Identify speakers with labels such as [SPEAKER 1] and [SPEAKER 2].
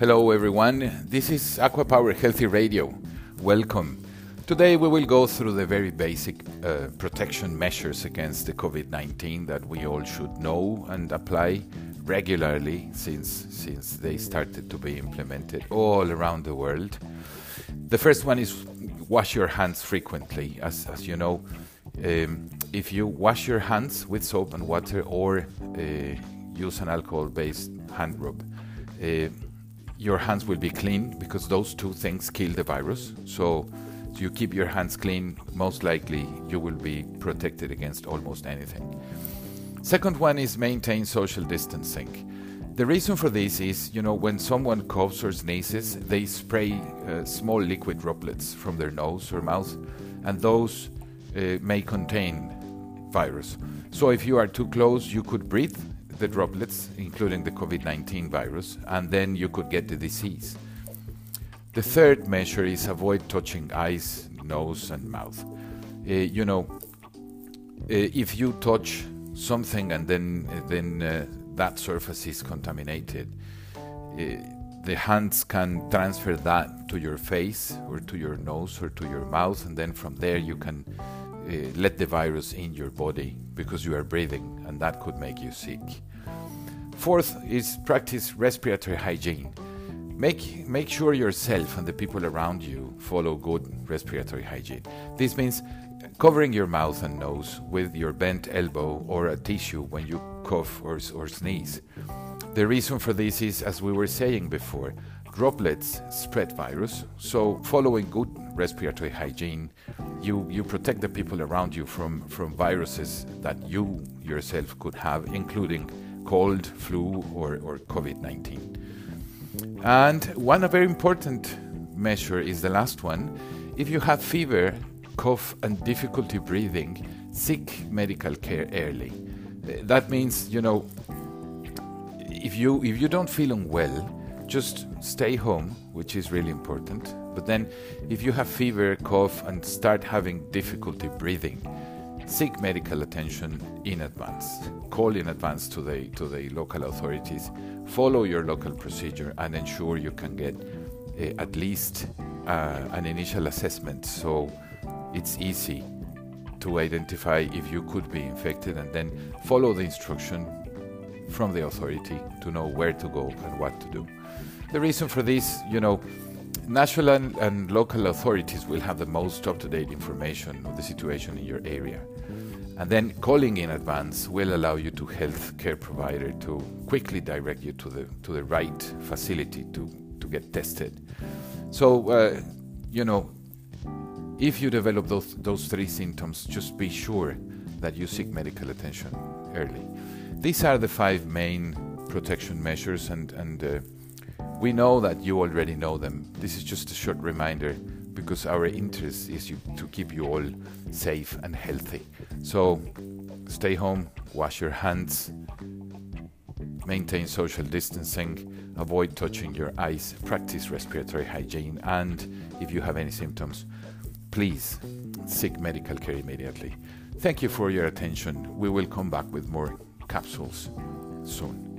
[SPEAKER 1] Hello, everyone. This is Aquapower Healthy Radio. Welcome. Today, we will go through the very basic uh, protection measures against the COVID 19 that we all should know and apply regularly since, since they started to be implemented all around the world. The first one is wash your hands frequently. As, as you know, um, if you wash your hands with soap and water or uh, use an alcohol based hand rub, uh, your hands will be clean because those two things kill the virus. So, you keep your hands clean, most likely you will be protected against almost anything. Second one is maintain social distancing. The reason for this is, you know, when someone coughs or sneezes, they spray uh, small liquid droplets from their nose or mouth, and those uh, may contain virus. So if you are too close, you could breathe the droplets, including the COVID 19 virus, and then you could get the disease. The third measure is avoid touching eyes, nose, and mouth. Uh, you know, uh, if you touch something and then then uh, that surface is contaminated, uh, the hands can transfer that to your face or to your nose or to your mouth, and then from there you can uh, let the virus in your body because you are breathing, and that could make you sick. Fourth is practice respiratory hygiene. Make, make sure yourself and the people around you follow good respiratory hygiene. This means covering your mouth and nose with your bent elbow or a tissue when you cough or, or sneeze. The reason for this is, as we were saying before, droplets spread virus, so following good respiratory hygiene, you, you protect the people around you from, from viruses that you yourself could have, including cold, flu, or, or COVID 19. And one very important measure is the last one. If you have fever, cough, and difficulty breathing, seek medical care early. That means, you know, if you if you don't feel unwell, just stay home, which is really important. But then, if you have fever, cough, and start having difficulty breathing, seek medical attention in advance. Call in advance to the to the local authorities. Follow your local procedure and ensure you can get uh, at least uh, an initial assessment, so it's easy to identify if you could be infected, and then follow the instruction from the authority to know where to go and what to do. The reason for this, you know, national and, and local authorities will have the most up to date information of the situation in your area. And then calling in advance will allow you to health care provider to quickly direct you to the to the right facility to, to get tested. So uh, you know, if you develop those those three symptoms, just be sure that you seek medical attention early. These are the five main protection measures, and, and uh, we know that you already know them. This is just a short reminder because our interest is you, to keep you all safe and healthy. So stay home, wash your hands, maintain social distancing, avoid touching your eyes, practice respiratory hygiene, and if you have any symptoms, please seek medical care immediately. Thank you for your attention. We will come back with more capsules soon.